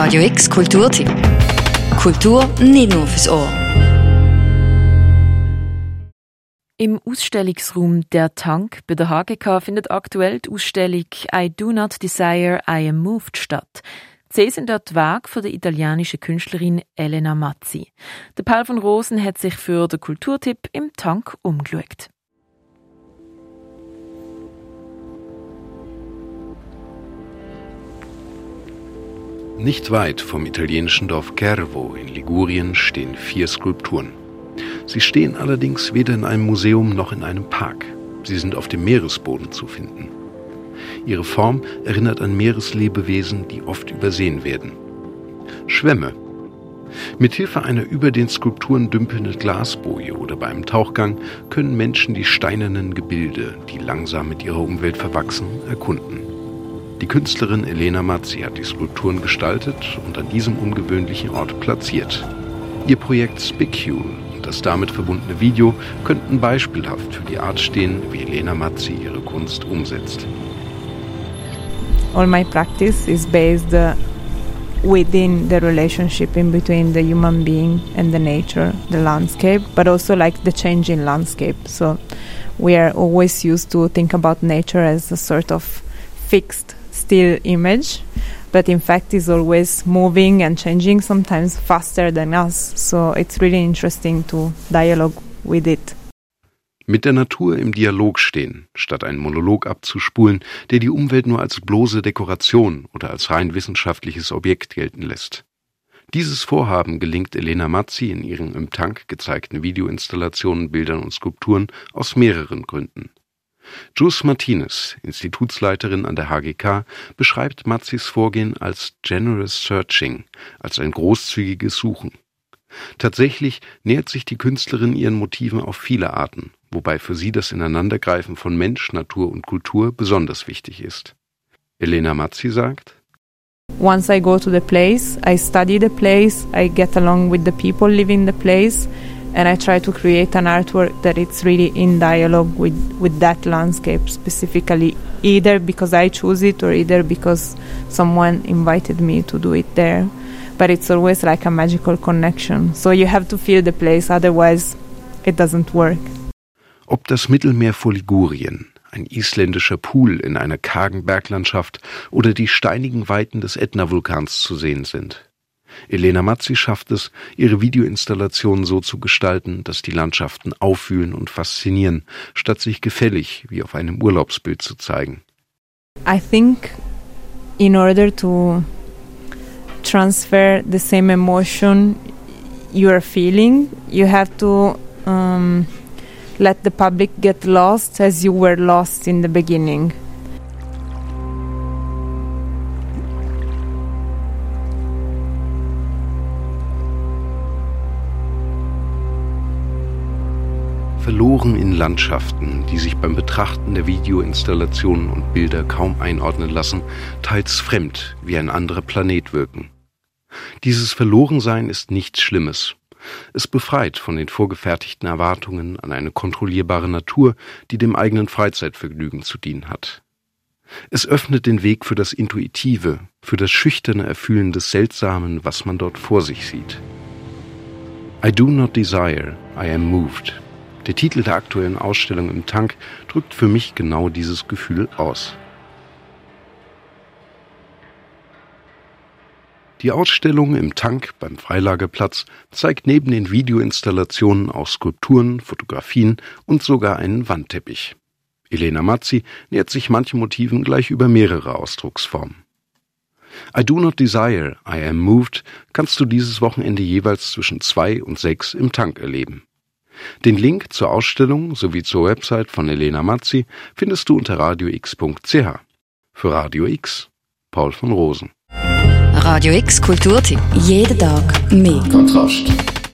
Radio X Kulturtipp. Kultur nicht nur fürs Ohr. Im Ausstellungsraum Der Tank bei der HGK findet aktuell die Ausstellung I Do Not Desire, I Am Moved statt. Sie sind dort Werk von der italienischen Künstlerin Elena Mazzi. Der Paul von Rosen hat sich für den Kulturtipp im Tank umgeschaut. Nicht weit vom italienischen Dorf Cervo in Ligurien stehen vier Skulpturen. Sie stehen allerdings weder in einem Museum noch in einem Park. Sie sind auf dem Meeresboden zu finden. Ihre Form erinnert an Meereslebewesen, die oft übersehen werden. Schwämme. Mithilfe einer über den Skulpturen dümpelnden Glasboje oder beim Tauchgang können Menschen die steinernen Gebilde, die langsam mit ihrer Umwelt verwachsen, erkunden. Die Künstlerin Elena Mazzi hat die Skulpturen gestaltet und an diesem ungewöhnlichen Ort platziert. Ihr Projekt Spicule und das damit verbundene Video könnten beispielhaft für die Art stehen, wie Elena Mazzi ihre Kunst umsetzt. All my practice is based uh, within the relationship in between the human being and the nature, the landscape, but also like the changing landscape. So we are always used to think about nature as a sort of fixed still image, but in fact is always moving and changing, sometimes faster than us. So it's really interesting to dialogue with it. Mit der Natur im Dialog stehen, statt einen Monolog abzuspulen, der die Umwelt nur als bloße Dekoration oder als rein wissenschaftliches Objekt gelten lässt. Dieses Vorhaben gelingt Elena Mazzi in ihren im Tank gezeigten Videoinstallationen, Bildern und Skulpturen aus mehreren Gründen. Jus Martinez, Institutsleiterin an der HGK, beschreibt Mazzis Vorgehen als Generous Searching, als ein großzügiges Suchen. Tatsächlich nähert sich die Künstlerin ihren Motiven auf viele Arten, wobei für sie das Ineinandergreifen von Mensch, Natur und Kultur besonders wichtig ist. Elena Mazzi sagt, Once I go to the place, I study the place, I get along with the people living the place and I try to create an artwork that it's really in dialogue with, with that landscape specifically, either because I choose it or either because someone invited me to do it there. But it's always like a magical connection. So you have to feel the place, otherwise it doesn't work. Ob das Mittelmeer vor Ligurien, ein isländischer Pool in einer kargen Berglandschaft oder die steinigen Weiten des Ätna-Vulkans zu sehen sind. Elena Mazzi schafft es, ihre Videoinstallationen so zu gestalten, dass die Landschaften auffühlen und faszinieren, statt sich gefällig wie auf einem Urlaubsbild zu zeigen. I think in order to transfer the same emotion you are feeling, you have to um, let the public get lost as you were lost in the beginning. Verloren in Landschaften, die sich beim Betrachten der Videoinstallationen und Bilder kaum einordnen lassen, teils fremd wie ein anderer Planet wirken. Dieses Verlorensein ist nichts Schlimmes. Es befreit von den vorgefertigten Erwartungen an eine kontrollierbare Natur, die dem eigenen Freizeitvergnügen zu dienen hat. Es öffnet den Weg für das Intuitive, für das schüchterne Erfühlen des Seltsamen, was man dort vor sich sieht. I do not desire, I am moved. Der Titel der aktuellen Ausstellung im Tank drückt für mich genau dieses Gefühl aus. Die Ausstellung im Tank beim Freilagerplatz zeigt neben den Videoinstallationen auch Skulpturen, Fotografien und sogar einen Wandteppich. Elena Mazzi nähert sich manchen Motiven gleich über mehrere Ausdrucksformen. I Do Not Desire, I Am Moved kannst du dieses Wochenende jeweils zwischen zwei und sechs im Tank erleben. Den Link zur Ausstellung sowie zur Website von Elena Mazzi findest du unter radiox.ch. Für Radio X, Paul von Rosen. Radio X Kulturtipp. Jeden Tag mehr. Kontrast.